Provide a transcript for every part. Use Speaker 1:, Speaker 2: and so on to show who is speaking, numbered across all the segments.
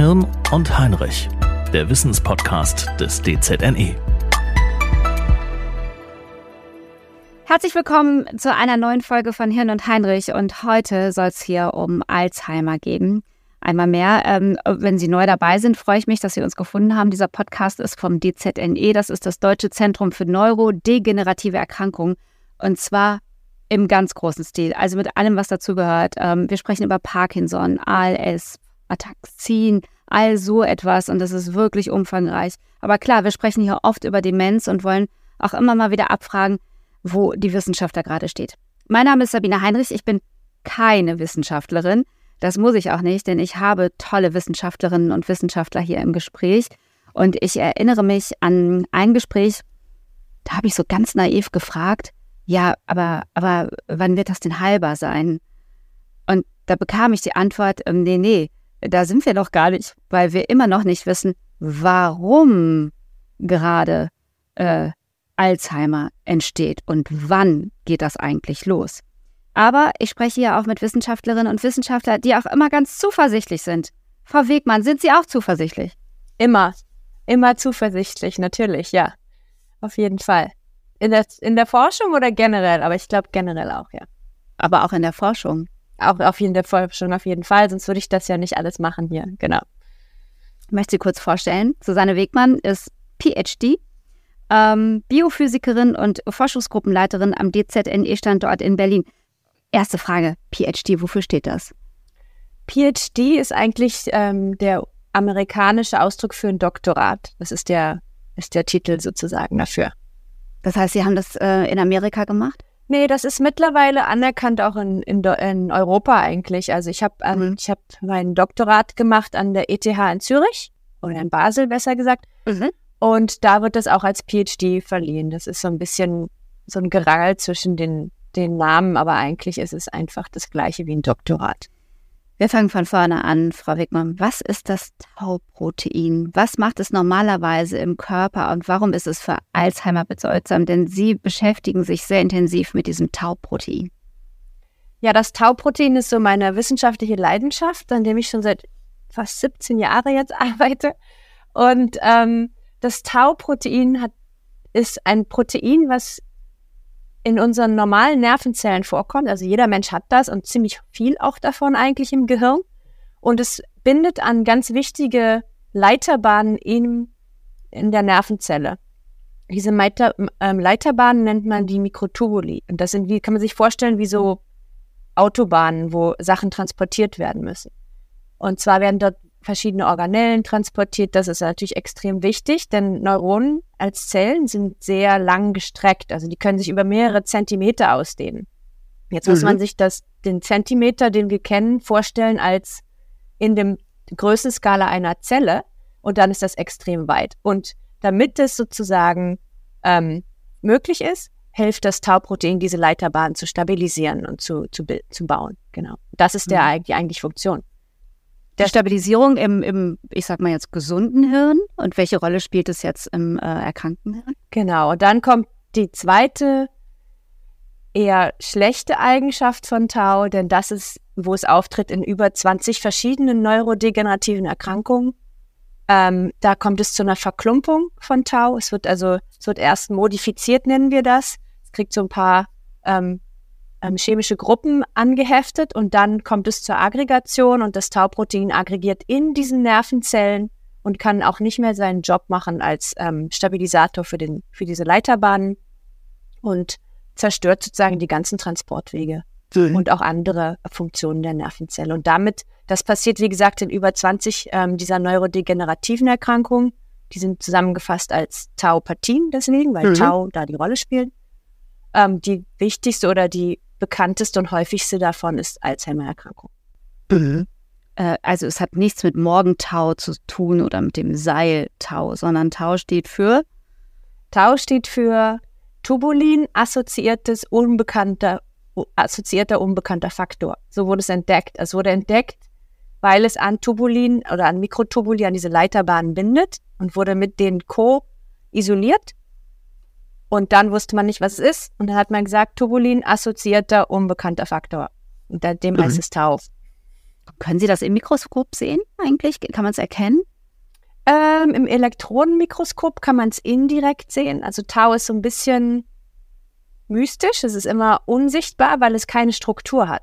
Speaker 1: Hirn und Heinrich, der Wissenspodcast des DZNE.
Speaker 2: Herzlich willkommen zu einer neuen Folge von Hirn und Heinrich und heute soll es hier um Alzheimer gehen. Einmal mehr, ähm, wenn Sie neu dabei sind, freue ich mich, dass Sie uns gefunden haben. Dieser Podcast ist vom DZNE, das ist das Deutsche Zentrum für Neurodegenerative Erkrankungen und zwar im ganz großen Stil, also mit allem, was dazugehört. Ähm, wir sprechen über Parkinson, ALS, Ataxin, all so etwas und das ist wirklich umfangreich. Aber klar, wir sprechen hier oft über Demenz und wollen auch immer mal wieder abfragen, wo die Wissenschaft da gerade steht. Mein Name ist Sabine Heinrich, ich bin keine Wissenschaftlerin. Das muss ich auch nicht, denn ich habe tolle Wissenschaftlerinnen und Wissenschaftler hier im Gespräch. Und ich erinnere mich an ein Gespräch, da habe ich so ganz naiv gefragt, ja, aber, aber wann wird das denn heilbar sein? Und da bekam ich die Antwort, ähm, nee, nee, da sind wir noch gar nicht, weil wir immer noch nicht wissen, warum gerade äh, Alzheimer entsteht und wann geht das eigentlich los. Aber ich spreche hier auch mit Wissenschaftlerinnen und Wissenschaftlern, die auch immer ganz zuversichtlich sind. Frau Wegmann, sind Sie auch zuversichtlich?
Speaker 3: Immer, immer zuversichtlich, natürlich, ja. Auf jeden Fall. In der, in der Forschung oder generell? Aber ich glaube generell auch, ja.
Speaker 2: Aber auch in der Forschung.
Speaker 3: Auch auf jeden, der Forschung auf jeden Fall, sonst würde ich das ja nicht alles machen hier, genau.
Speaker 2: Ich möchte Sie kurz vorstellen. Susanne Wegmann ist PhD ähm, Biophysikerin und Forschungsgruppenleiterin am DZNE-Standort in Berlin. Erste Frage, PhD, wofür steht das?
Speaker 3: PhD ist eigentlich ähm, der amerikanische Ausdruck für ein Doktorat. Das ist der, ist der Titel sozusagen dafür.
Speaker 2: Das heißt, Sie haben das äh, in Amerika gemacht?
Speaker 3: Nee, das ist mittlerweile anerkannt auch in, in, in Europa eigentlich. Also ich habe ähm, mhm. ich hab mein Doktorat gemacht an der ETH in Zürich oder in Basel besser gesagt. Mhm. Und da wird das auch als PhD verliehen. Das ist so ein bisschen so ein Gerangel zwischen den, den Namen, aber eigentlich ist es einfach das gleiche wie ein Doktorat.
Speaker 2: Wir fangen von vorne an, Frau Wickmann. Was ist das Tauprotein? Was macht es normalerweise im Körper und warum ist es für Alzheimer bedeutsam? Denn Sie beschäftigen sich sehr intensiv mit diesem Tauprotein.
Speaker 3: Ja, das Tauprotein ist so meine wissenschaftliche Leidenschaft, an dem ich schon seit fast 17 Jahren jetzt arbeite. Und ähm, das Tau-Protein ist ein Protein, was in unseren normalen Nervenzellen vorkommt. Also jeder Mensch hat das und ziemlich viel auch davon eigentlich im Gehirn. Und es bindet an ganz wichtige Leiterbahnen in, in der Nervenzelle. Diese Meiter, ähm, Leiterbahnen nennt man die Mikrotubuli. Und das sind, wie kann man sich vorstellen, wie so Autobahnen, wo Sachen transportiert werden müssen. Und zwar werden dort verschiedene Organellen transportiert. Das ist natürlich extrem wichtig, denn Neuronen als Zellen sind sehr lang gestreckt. Also die können sich über mehrere Zentimeter ausdehnen. Jetzt mhm. muss man sich das, den Zentimeter, den wir kennen, vorstellen als in dem Größenskala einer Zelle und dann ist das extrem weit. Und damit es sozusagen ähm, möglich ist, hilft das Tauprotein, diese Leiterbahn zu stabilisieren und zu, zu, zu bauen. Genau. Das ist der, mhm. die eigentliche Funktion
Speaker 2: der Stabilisierung im, im, ich sag mal jetzt, gesunden Hirn und welche Rolle spielt es jetzt im äh, erkrankten Hirn?
Speaker 3: Genau, und dann kommt die zweite eher schlechte Eigenschaft von Tau, denn das ist, wo es auftritt in über 20 verschiedenen neurodegenerativen Erkrankungen. Ähm, da kommt es zu einer Verklumpung von Tau. Es wird also, es wird erst modifiziert, nennen wir das. Es kriegt so ein paar ähm, ähm, chemische Gruppen angeheftet und dann kommt es zur Aggregation und das Tauprotein aggregiert in diesen Nervenzellen und kann auch nicht mehr seinen Job machen als ähm, Stabilisator für, den, für diese Leiterbahnen und zerstört sozusagen die ganzen Transportwege mhm. und auch andere Funktionen der Nervenzelle. Und damit, das passiert wie gesagt in über 20 ähm, dieser neurodegenerativen Erkrankungen. Die sind zusammengefasst als Taupathien deswegen, weil mhm. Tau da die Rolle spielt. Ähm, die wichtigste oder die bekannteste und häufigste davon ist Alzheimer-Erkrankung.
Speaker 2: Mhm. Äh, also es hat nichts mit Morgentau zu tun oder mit dem Seiltau, sondern Tau steht für?
Speaker 3: Tau steht für Tubulin assoziiertes unbekannter assoziierter unbekannter Faktor. So wurde es entdeckt. Es wurde entdeckt, weil es an Tubulin oder an Mikrotubuli an diese Leiterbahnen bindet und wurde mit denen co-isoliert und dann wusste man nicht, was es ist. Und dann hat man gesagt, Tubulin assoziierter unbekannter Faktor. Und dem mhm. heißt es Tau.
Speaker 2: Können Sie das im Mikroskop sehen eigentlich? Kann man es erkennen?
Speaker 3: Ähm, Im Elektronenmikroskop kann man es indirekt sehen. Also Tau ist so ein bisschen mystisch. Es ist immer unsichtbar, weil es keine Struktur hat.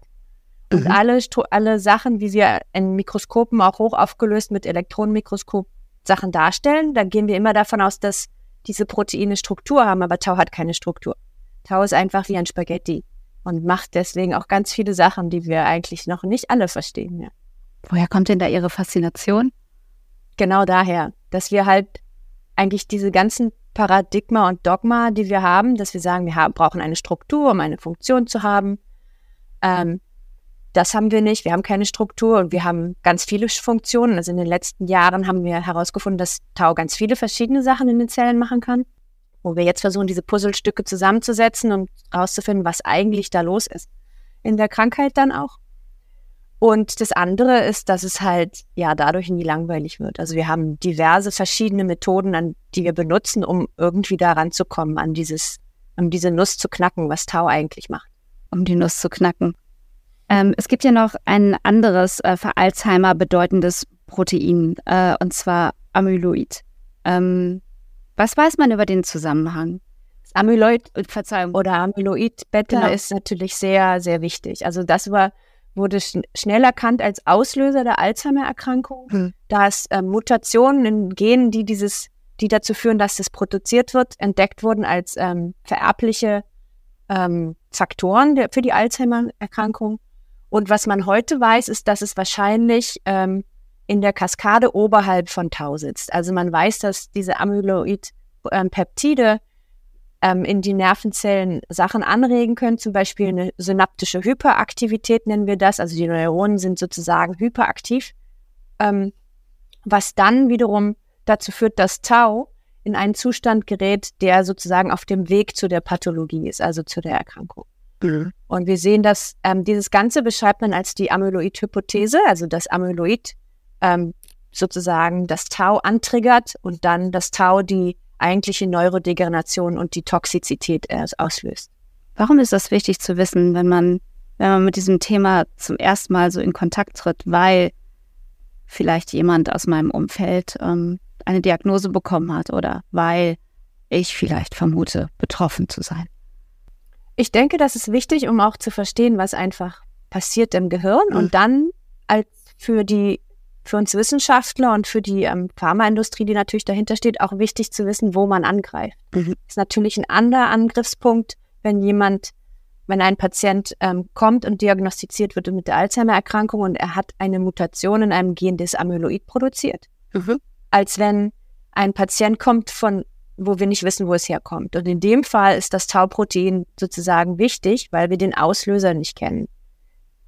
Speaker 3: Und mhm. alle, alle Sachen, wie wir in Mikroskopen auch hoch aufgelöst mit Elektronenmikroskop Sachen darstellen, da gehen wir immer davon aus, dass diese Proteine Struktur haben, aber Tau hat keine Struktur. Tau ist einfach wie ein Spaghetti und macht deswegen auch ganz viele Sachen, die wir eigentlich noch nicht alle verstehen. Ja.
Speaker 2: Woher kommt denn da Ihre Faszination?
Speaker 3: Genau daher, dass wir halt eigentlich diese ganzen Paradigma und Dogma, die wir haben, dass wir sagen, wir haben, brauchen eine Struktur, um eine Funktion zu haben. Ähm, das haben wir nicht. Wir haben keine Struktur und wir haben ganz viele Funktionen. Also in den letzten Jahren haben wir herausgefunden, dass Tau ganz viele verschiedene Sachen in den Zellen machen kann. Wo wir jetzt versuchen, diese Puzzlestücke zusammenzusetzen und herauszufinden, was eigentlich da los ist. In der Krankheit dann auch. Und das andere ist, dass es halt ja dadurch nie langweilig wird. Also wir haben diverse verschiedene Methoden, an die wir benutzen, um irgendwie daran zu kommen, an dieses, um diese Nuss zu knacken, was Tau eigentlich macht.
Speaker 2: Um die Nuss zu knacken. Ähm, es gibt ja noch ein anderes äh, für Alzheimer bedeutendes Protein, äh, und zwar Amyloid. Ähm, was weiß man über den Zusammenhang?
Speaker 3: Amyloid, äh, Verzeihung, oder Amyloid-Beta genau. ist natürlich sehr, sehr wichtig. Also das war, wurde schn schnell erkannt als Auslöser der Alzheimer-Erkrankung, hm. da es äh, Mutationen in Genen, die dieses, die dazu führen, dass das produziert wird, entdeckt wurden als ähm, vererbliche ähm, Faktoren der, für die Alzheimer-Erkrankung. Und was man heute weiß, ist, dass es wahrscheinlich ähm, in der Kaskade oberhalb von Tau sitzt. Also man weiß, dass diese Amyloid-Peptide ähm, in die Nervenzellen Sachen anregen können, zum Beispiel eine synaptische Hyperaktivität nennen wir das. Also die Neuronen sind sozusagen hyperaktiv, ähm, was dann wiederum dazu führt, dass Tau in einen Zustand gerät, der sozusagen auf dem Weg zu der Pathologie ist, also zu der Erkrankung. Mhm. Und wir sehen, dass ähm, dieses Ganze beschreibt man als die Amyloid-Hypothese, also das Amyloid ähm, sozusagen das Tau antriggert und dann das Tau die eigentliche Neurodegeneration und die Toxizität erst auslöst.
Speaker 2: Warum ist das wichtig zu wissen, wenn man, wenn man mit diesem Thema zum ersten Mal so in Kontakt tritt, weil vielleicht jemand aus meinem Umfeld ähm, eine Diagnose bekommen hat oder weil ich vielleicht vermute, betroffen zu sein?
Speaker 3: Ich denke, das ist wichtig, um auch zu verstehen, was einfach passiert im Gehirn mhm. und dann als für die für uns Wissenschaftler und für die ähm, Pharmaindustrie, die natürlich dahinter steht, auch wichtig zu wissen, wo man angreift. Mhm. Ist natürlich ein anderer Angriffspunkt, wenn jemand, wenn ein Patient ähm, kommt und diagnostiziert wird mit der Alzheimer-Erkrankung und er hat eine Mutation in einem Gen, das Amyloid produziert, mhm. als wenn ein Patient kommt von wo wir nicht wissen, wo es herkommt. Und in dem Fall ist das Tauprotein sozusagen wichtig, weil wir den Auslöser nicht kennen.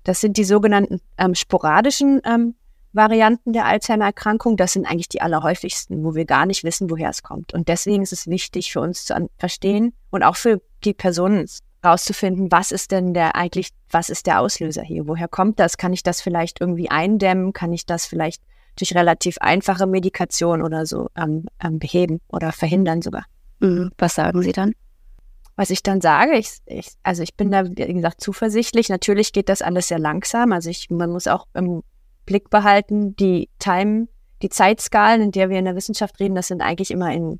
Speaker 3: Das sind die sogenannten ähm, sporadischen ähm, Varianten der Alzheimer-Erkrankung. Das sind eigentlich die allerhäufigsten, wo wir gar nicht wissen, woher es kommt. Und deswegen ist es wichtig für uns zu verstehen und auch für die Personen rauszufinden, was ist denn der eigentlich, was ist der Auslöser hier? Woher kommt das? Kann ich das vielleicht irgendwie eindämmen? Kann ich das vielleicht durch relativ einfache Medikation oder so ähm, ähm, beheben oder verhindern sogar.
Speaker 2: Mhm. Was sagen Sie dann?
Speaker 3: Was ich dann sage, ich, ich, also ich bin da, wie gesagt, zuversichtlich. Natürlich geht das alles sehr langsam. Also ich, man muss auch im Blick behalten, die Time, die Zeitskalen, in der wir in der Wissenschaft reden, das sind eigentlich immer in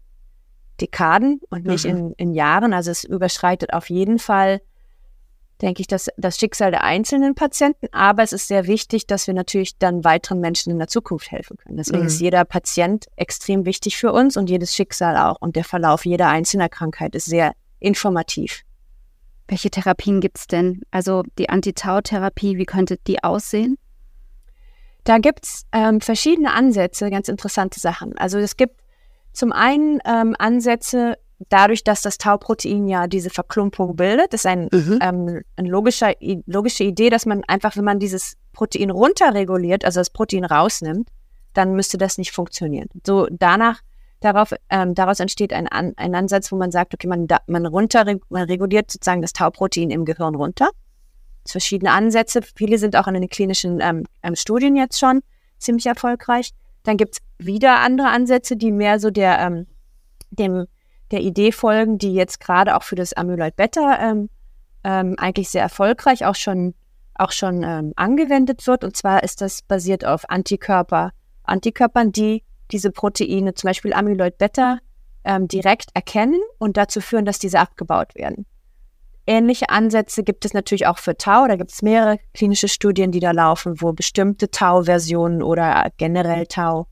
Speaker 3: Dekaden und nicht mhm. in, in Jahren. Also es überschreitet auf jeden Fall denke ich, das, das Schicksal der einzelnen Patienten. Aber es ist sehr wichtig, dass wir natürlich dann weiteren Menschen in der Zukunft helfen können. Deswegen mhm. ist jeder Patient extrem wichtig für uns und jedes Schicksal auch. Und der Verlauf jeder einzelnen Krankheit ist sehr informativ.
Speaker 2: Welche Therapien gibt es denn? Also die Antitau-Therapie, wie könnte die aussehen?
Speaker 3: Da gibt es ähm, verschiedene Ansätze, ganz interessante Sachen. Also es gibt zum einen ähm, Ansätze, dadurch, dass das Tauprotein ja diese Verklumpung bildet, ist ein, mhm. ähm, eine logische, logische Idee, dass man einfach, wenn man dieses Protein runterreguliert, also das Protein rausnimmt, dann müsste das nicht funktionieren. So danach, darauf, ähm, daraus entsteht ein, ein Ansatz, wo man sagt, okay, man, man runter, man reguliert sozusagen das Tauprotein im Gehirn runter. Das verschiedene Ansätze. Viele sind auch in den klinischen ähm, ähm, Studien jetzt schon ziemlich erfolgreich. Dann gibt es wieder andere Ansätze, die mehr so der, ähm, dem der Idee folgen, die jetzt gerade auch für das Amyloid Beta ähm, ähm, eigentlich sehr erfolgreich auch schon auch schon ähm, angewendet wird. Und zwar ist das basiert auf Antikörper, Antikörpern, die diese Proteine, zum Beispiel Amyloid Beta, ähm, direkt erkennen und dazu führen, dass diese abgebaut werden. Ähnliche Ansätze gibt es natürlich auch für Tau. Da gibt es mehrere klinische Studien, die da laufen, wo bestimmte Tau-Versionen oder generell Tau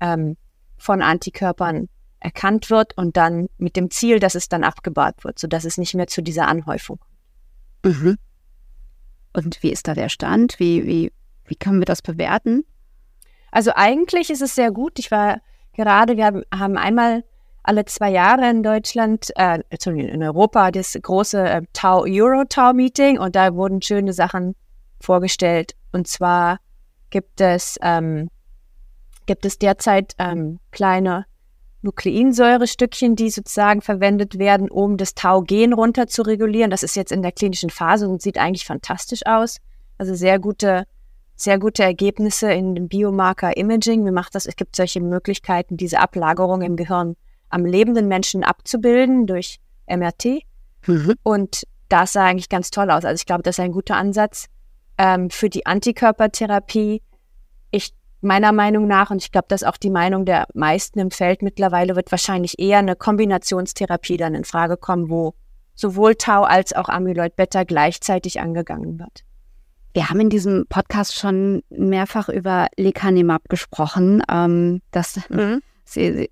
Speaker 3: ähm, von Antikörpern erkannt wird und dann mit dem Ziel, dass es dann abgebaut wird, sodass es nicht mehr zu dieser Anhäufung kommt.
Speaker 2: Mhm. Und wie ist da der Stand? Wie, wie, wie können wir das bewerten?
Speaker 3: Also eigentlich ist es sehr gut. Ich war gerade, wir haben einmal alle zwei Jahre in Deutschland, äh, in Europa, das große äh, Tau Euro Meeting und da wurden schöne Sachen vorgestellt. Und zwar gibt es ähm, gibt es derzeit ähm, kleine Nukleinsäurestückchen, die sozusagen verwendet werden, um das Tau-Gen runter zu regulieren. Das ist jetzt in der klinischen Phase und sieht eigentlich fantastisch aus. Also sehr gute, sehr gute Ergebnisse in dem Biomarker-Imaging. Wie macht das? Es gibt solche Möglichkeiten, diese Ablagerung im Gehirn am lebenden Menschen abzubilden durch MRT. Mhm. Und das sah eigentlich ganz toll aus. Also ich glaube, das ist ein guter Ansatz ähm, für die Antikörpertherapie. Ich meiner Meinung nach, und ich glaube, das ist auch die Meinung der meisten im Feld mittlerweile, wird wahrscheinlich eher eine Kombinationstherapie dann in Frage kommen, wo sowohl Tau als auch Amyloid Beta gleichzeitig angegangen wird.
Speaker 2: Wir haben in diesem Podcast schon mehrfach über Lecanemab gesprochen. Ähm, das, mhm. Sie,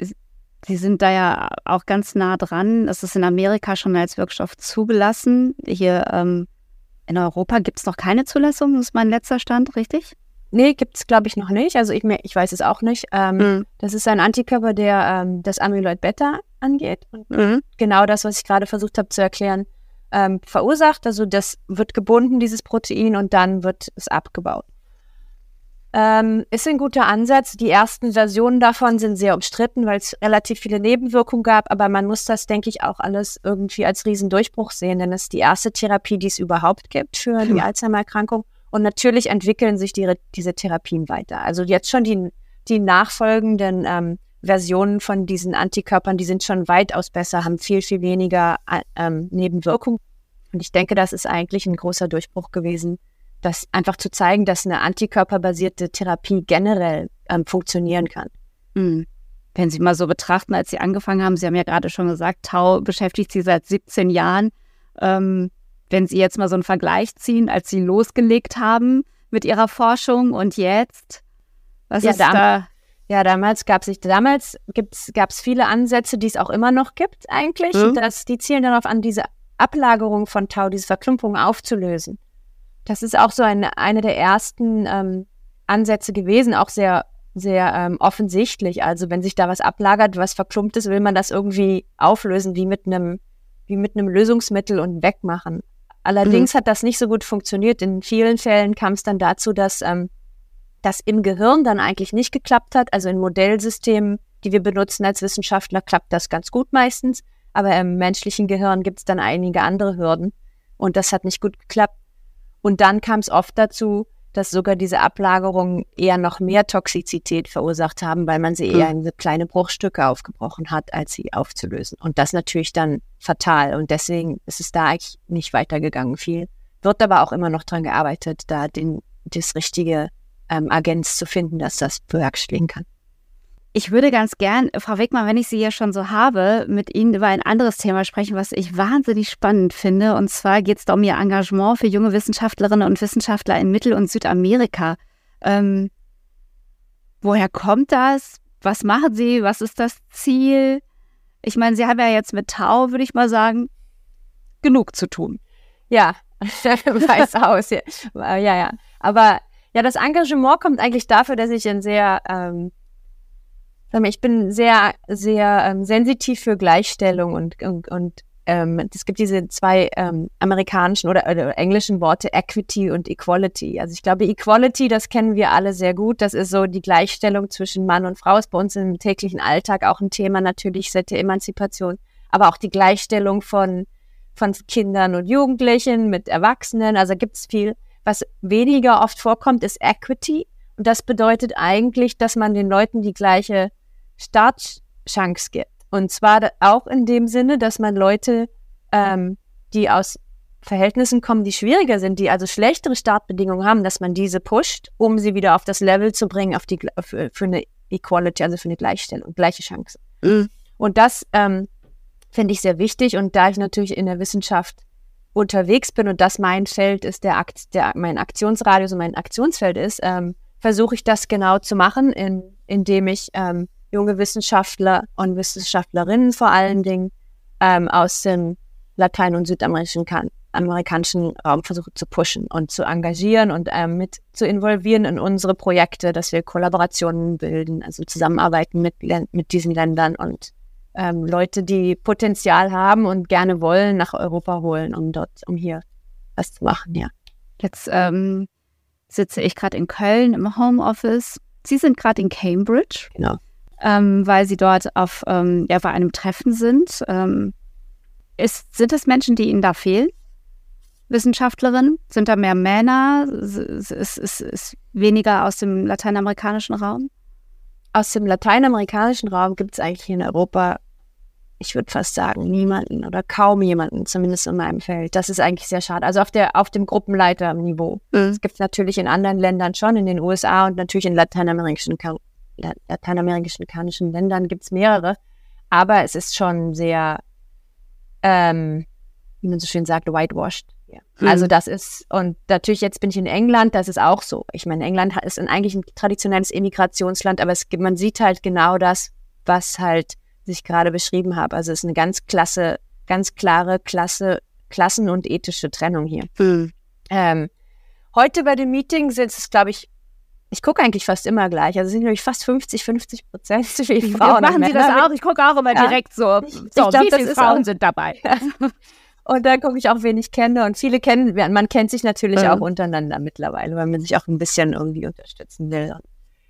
Speaker 2: Sie sind da ja auch ganz nah dran. Es ist in Amerika schon als Wirkstoff zugelassen. Hier ähm, in Europa gibt es noch keine Zulassung, das ist mein letzter Stand, richtig?
Speaker 3: Nee, gibt es, glaube ich, noch nicht. Also ich, ich weiß es auch nicht. Ähm, mhm. Das ist ein Antikörper, der ähm, das Amyloid Beta angeht. Und mhm. genau das, was ich gerade versucht habe zu erklären, ähm, verursacht. Also das wird gebunden, dieses Protein, und dann wird es abgebaut. Ähm, ist ein guter Ansatz. Die ersten Versionen davon sind sehr umstritten, weil es relativ viele Nebenwirkungen gab. Aber man muss das, denke ich, auch alles irgendwie als Riesendurchbruch sehen, denn es ist die erste Therapie, die es überhaupt gibt für die Alzheimer-Erkrankung. Und natürlich entwickeln sich die, diese Therapien weiter. Also jetzt schon die, die nachfolgenden ähm, Versionen von diesen Antikörpern, die sind schon weitaus besser, haben viel, viel weniger äh, ähm, Nebenwirkungen. Und ich denke, das ist eigentlich ein großer Durchbruch gewesen, das einfach zu zeigen, dass eine antikörperbasierte Therapie generell ähm, funktionieren kann.
Speaker 2: Mhm. Wenn Sie mal so betrachten, als Sie angefangen haben, Sie haben ja gerade schon gesagt, Tau beschäftigt Sie seit 17 Jahren. Ähm, wenn Sie jetzt mal so einen Vergleich ziehen, als Sie losgelegt haben mit Ihrer Forschung und jetzt, was ja, ist da?
Speaker 3: Ja, damals gab es damals gab es viele Ansätze, die es auch immer noch gibt eigentlich. Mhm. Dass, die zielen darauf an, diese Ablagerung von Tau, diese Verklumpung aufzulösen. Das ist auch so eine, eine der ersten ähm, Ansätze gewesen, auch sehr, sehr ähm, offensichtlich. Also wenn sich da was ablagert, was verklumpt ist, will man das irgendwie auflösen, wie mit einem, wie mit einem Lösungsmittel und wegmachen. Allerdings mhm. hat das nicht so gut funktioniert. In vielen Fällen kam es dann dazu, dass ähm, das im Gehirn dann eigentlich nicht geklappt hat. Also in Modellsystemen, die wir benutzen als Wissenschaftler, klappt das ganz gut meistens. Aber im menschlichen Gehirn gibt es dann einige andere Hürden. Und das hat nicht gut geklappt. Und dann kam es oft dazu, dass sogar diese Ablagerungen eher noch mehr Toxizität verursacht haben, weil man sie mhm. eher in kleine Bruchstücke aufgebrochen hat, als sie aufzulösen. Und das natürlich dann fatal. Und deswegen ist es da eigentlich nicht weitergegangen viel. Wird aber auch immer noch dran gearbeitet, da den, das richtige ähm, Agens zu finden, dass das bewerkstelligen kann.
Speaker 2: Ich würde ganz gern, Frau Wegmann, wenn ich Sie hier schon so habe, mit Ihnen über ein anderes Thema sprechen, was ich wahnsinnig spannend finde. Und zwar geht es da um Ihr Engagement für junge Wissenschaftlerinnen und Wissenschaftler in Mittel- und Südamerika. Ähm, woher kommt das? Was machen Sie? Was ist das Ziel? Ich meine, Sie haben ja jetzt mit Tau, würde ich mal sagen, genug zu tun.
Speaker 3: Ja, weiß aus. Ja. ja, ja. Aber ja, das Engagement kommt eigentlich dafür, dass ich ein sehr ähm, ich bin sehr, sehr ähm, sensitiv für Gleichstellung und, und, und ähm, es gibt diese zwei ähm, amerikanischen oder, oder, englischen Worte Equity und Equality. Also ich glaube, Equality, das kennen wir alle sehr gut. Das ist so die Gleichstellung zwischen Mann und Frau. Ist bei uns im täglichen Alltag auch ein Thema natürlich seit der Emanzipation. Aber auch die Gleichstellung von, von Kindern und Jugendlichen mit Erwachsenen. Also gibt es viel. Was weniger oft vorkommt, ist Equity. Und das bedeutet eigentlich, dass man den Leuten die gleiche Startchance gibt. Und zwar auch in dem Sinne, dass man Leute, ähm, die aus Verhältnissen kommen, die schwieriger sind, die also schlechtere Startbedingungen haben, dass man diese pusht, um sie wieder auf das Level zu bringen, auf die, für, für eine Equality, also für eine Gleichstellung, gleiche Chancen. Mhm. Und das ähm, finde ich sehr wichtig. Und da ich natürlich in der Wissenschaft unterwegs bin und das mein Feld ist, der, Akt, der mein Aktionsradius und mein Aktionsfeld ist, ähm, versuche ich das genau zu machen, in, indem ich ähm, junge Wissenschaftler und Wissenschaftlerinnen vor allen Dingen ähm, aus dem Latein- und südamerikanischen amerikanischen Raum versuche zu pushen und zu engagieren und ähm, mit zu involvieren in unsere Projekte, dass wir Kollaborationen bilden, also zusammenarbeiten mit, mit diesen Ländern und ähm, Leute, die Potenzial haben und gerne wollen, nach Europa holen, um dort, um hier was zu machen, ja.
Speaker 2: Jetzt ähm, sitze ich gerade in Köln im Homeoffice. Sie sind gerade in Cambridge.
Speaker 3: Genau.
Speaker 2: Ähm, weil Sie dort auf, ähm, ja, bei einem Treffen sind. Ähm, ist, sind es Menschen, die Ihnen da fehlen? Wissenschaftlerinnen? Sind da mehr Männer? Ist, ist, ist, weniger aus dem lateinamerikanischen Raum?
Speaker 3: Aus dem lateinamerikanischen Raum gibt es eigentlich in Europa, ich würde fast sagen, niemanden oder kaum jemanden, zumindest in meinem Feld. Das ist eigentlich sehr schade. Also auf, der, auf dem Gruppenleiterniveau. Mhm. Es gibt natürlich in anderen Ländern schon, in den USA und natürlich in lateinamerikanischen, lateinamerikanischen Ländern gibt es mehrere. Aber es ist schon sehr, ähm, wie man so schön sagt, whitewashed. Ja. Mhm. Also das ist, und natürlich jetzt bin ich in England, das ist auch so. Ich meine, England ist eigentlich ein traditionelles Emigrationsland, aber es, man sieht halt genau das, was halt sich gerade beschrieben habe. Also es ist eine ganz klasse, ganz klare Klasse, Klassen- und ethische Trennung hier. Mhm. Ähm, heute bei dem Meeting sind es, glaube ich, ich gucke eigentlich fast immer gleich. Also es sind nämlich fast 50, 50 Prozent
Speaker 2: für die Frauen. Machen Sie das auch? Ich gucke auch immer direkt ja. so.
Speaker 3: Ich, so, ich glaub, wie viele Frauen sind dabei? Ja. Und da gucke ich auch, wen ich kenne. Und viele kennen, man kennt sich natürlich mhm. auch untereinander mittlerweile, weil man sich auch ein bisschen irgendwie unterstützen will.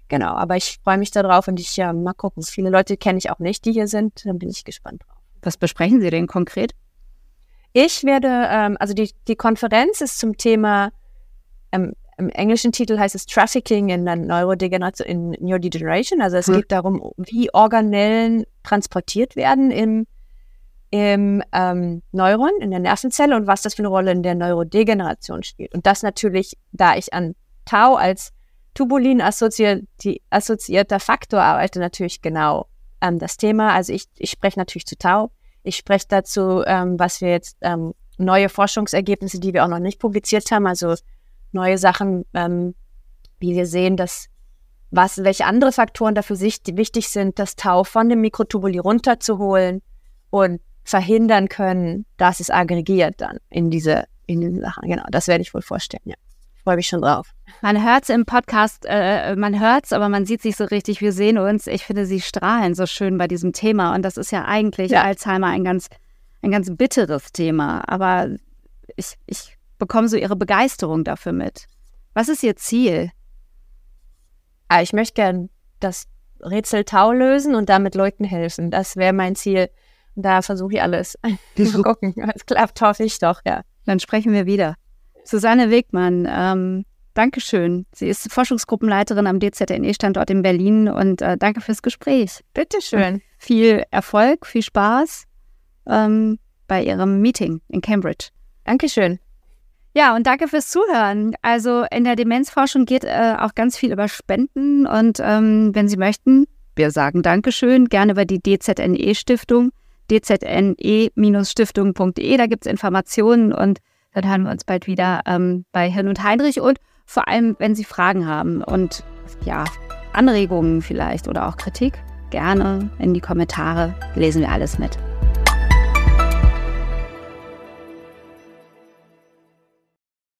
Speaker 3: Genau, aber ich freue mich darauf und ich ja, mal gucken. Viele Leute kenne ich auch nicht, die hier sind. Dann bin ich gespannt drauf.
Speaker 2: Was besprechen Sie denn konkret?
Speaker 3: Ich werde, ähm, also die, die Konferenz ist zum Thema, ähm, im englischen Titel heißt es Trafficking in Neurodegeneration, in Neurodegeneration. Also es hm. geht darum, wie Organellen transportiert werden im im ähm, Neuron, in der Nervenzelle und was das für eine Rolle in der Neurodegeneration spielt. Und das natürlich, da ich an Tau als Tubulin assoziierter Faktor arbeite, natürlich genau ähm, das Thema. Also ich, ich spreche natürlich zu Tau. Ich spreche dazu, ähm, was wir jetzt, ähm, neue Forschungsergebnisse, die wir auch noch nicht publiziert haben, also neue Sachen, ähm, wie wir sehen, dass was, welche andere Faktoren dafür sich, wichtig sind, das Tau von dem Mikrotubuli runterzuholen und verhindern können, dass es aggregiert dann in diese, in diese Sachen. Genau, das werde ich wohl vorstellen, ja. Freue mich schon drauf.
Speaker 2: Man hört es im Podcast, äh, man hört es, aber man sieht sich so richtig. Wir sehen uns. Ich finde, Sie strahlen so schön bei diesem Thema. Und das ist ja eigentlich ja. Alzheimer ein ganz, ein ganz bitteres Thema. Aber ich, ich bekomme so Ihre Begeisterung dafür mit. Was ist Ihr Ziel?
Speaker 3: Ah, ich möchte gern das Rätsel Tau lösen und damit Leuten helfen. Das wäre mein Ziel. Da versuche ich alles. Mal gucken. Es klappt, hoffe ich doch, ja.
Speaker 2: Dann sprechen wir wieder. Susanne Wegmann, ähm, Dankeschön. Sie ist Forschungsgruppenleiterin am DZNE-Standort in Berlin und äh, danke fürs Gespräch.
Speaker 3: Bitteschön. Und
Speaker 2: viel Erfolg, viel Spaß ähm, bei Ihrem Meeting in Cambridge.
Speaker 3: Dankeschön.
Speaker 2: Ja, und danke fürs Zuhören. Also in der Demenzforschung geht äh, auch ganz viel über Spenden und ähm, wenn Sie möchten, wir sagen Dankeschön, gerne über die DZNE-Stiftung dzne-stiftung.de. Da gibt es Informationen und dann hören wir uns bald wieder ähm, bei Hirn und Heinrich und vor allem, wenn Sie Fragen haben und ja, Anregungen vielleicht oder auch Kritik, gerne in die Kommentare. Lesen wir alles mit.